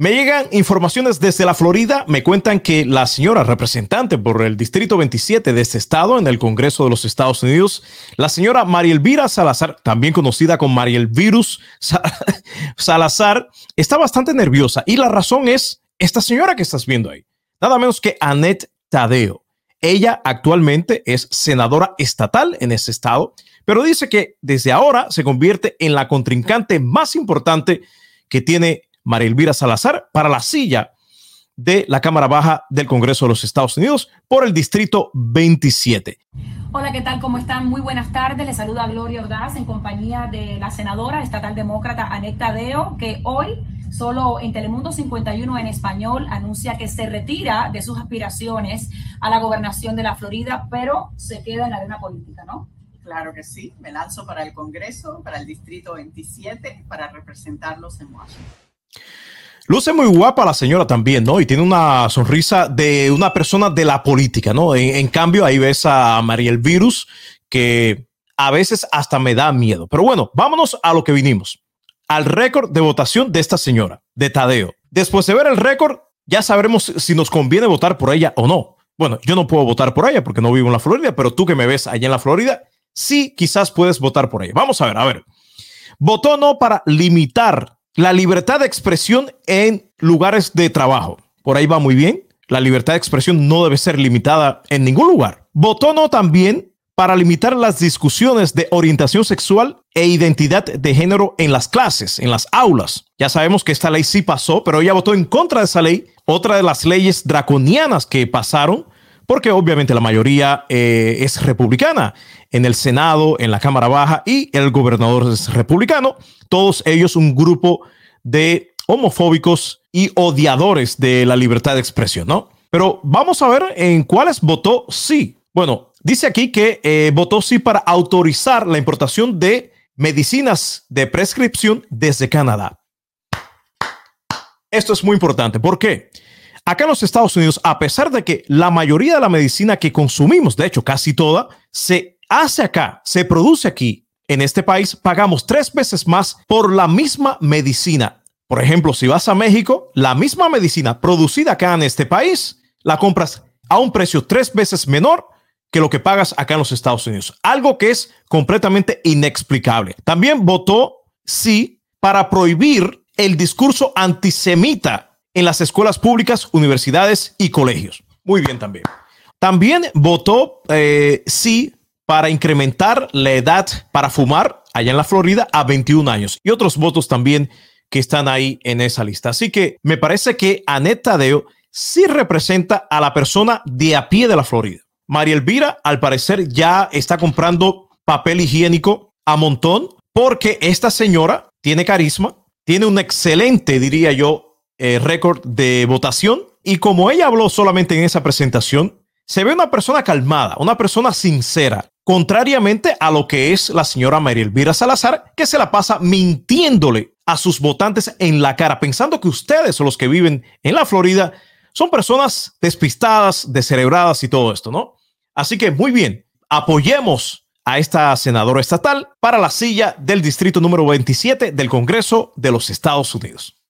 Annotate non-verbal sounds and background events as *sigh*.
Me llegan informaciones desde la Florida. Me cuentan que la señora representante por el Distrito 27 de este estado en el Congreso de los Estados Unidos, la señora María Elvira Salazar, también conocida como María Virus *laughs* Salazar, está bastante nerviosa. Y la razón es esta señora que estás viendo ahí. Nada menos que Annette Tadeo. Ella actualmente es senadora estatal en ese estado, pero dice que desde ahora se convierte en la contrincante más importante que tiene María Elvira Salazar para la silla de la Cámara Baja del Congreso de los Estados Unidos por el Distrito 27. Hola, ¿qué tal? ¿Cómo están? Muy buenas tardes. Les saluda Gloria Ordaz en compañía de la senadora estatal demócrata Aneta Deo, que hoy solo en Telemundo 51 en español anuncia que se retira de sus aspiraciones a la gobernación de la Florida, pero se queda en la arena política, ¿no? Claro que sí, me lanzo para el Congreso, para el Distrito 27, para representarlos en Washington. Luce muy guapa la señora también, ¿no? Y tiene una sonrisa de una persona de la política, ¿no? En, cambio, ahí ves a María el Virus, que a veces hasta me da miedo. Pero bueno, vámonos a lo que vinimos. Al récord de votación de esta señora, de Tadeo. Después de ver el récord, ya sabremos si nos conviene votar por ella o no. Bueno, yo no puedo votar por ella porque no vivo en la Florida, pero tú que me ves allá en la Florida, sí, quizás puedes votar por ella. Vamos a ver, a ver. Votó no para limitar la libertad de expresión en lugares de trabajo. Por ahí va muy bien. La libertad de expresión no debe ser limitada en ningún lugar. Votó no también para limitar las discusiones de orientación sexual e identidad de género en las clases, en las aulas. Ya sabemos que esta ley sí pasó, pero ella votó en contra de esa ley, otra de las leyes draconianas que pasaron, porque obviamente la mayoría eh, es republicana en el Senado, en la Cámara Baja y el gobernador es republicano, todos ellos un grupo de homofóbicos y odiadores de la libertad de expresión, ¿no? Pero vamos a ver en cuáles votó sí. Bueno, dice aquí que eh, votó sí para autorizar la importación de medicinas de prescripción desde Canadá. Esto es muy importante. ¿Por qué? Acá en los Estados Unidos, a pesar de que la mayoría de la medicina que consumimos, de hecho casi toda, se hace acá, se produce aquí, en este país, pagamos tres veces más por la misma medicina. Por ejemplo, si vas a México, la misma medicina producida acá en este país, la compras a un precio tres veces menor que lo que pagas acá en los Estados Unidos. Algo que es completamente inexplicable. También votó sí para prohibir el discurso antisemita en las escuelas públicas, universidades y colegios. Muy bien también. También votó eh, sí para incrementar la edad para fumar allá en la Florida a 21 años y otros votos también que están ahí en esa lista. Así que me parece que Annette Tadeo sí representa a la persona de a pie de la Florida. María Elvira, al parecer, ya está comprando papel higiénico a montón porque esta señora tiene carisma, tiene un excelente, diría yo, eh, récord de votación y como ella habló solamente en esa presentación, se ve una persona calmada, una persona sincera, contrariamente a lo que es la señora María Elvira Salazar, que se la pasa mintiéndole a sus votantes en la cara, pensando que ustedes los que viven en la Florida son personas despistadas, descerebradas y todo esto, ¿no? Así que muy bien, apoyemos a esta senadora estatal para la silla del distrito número 27 del Congreso de los Estados Unidos.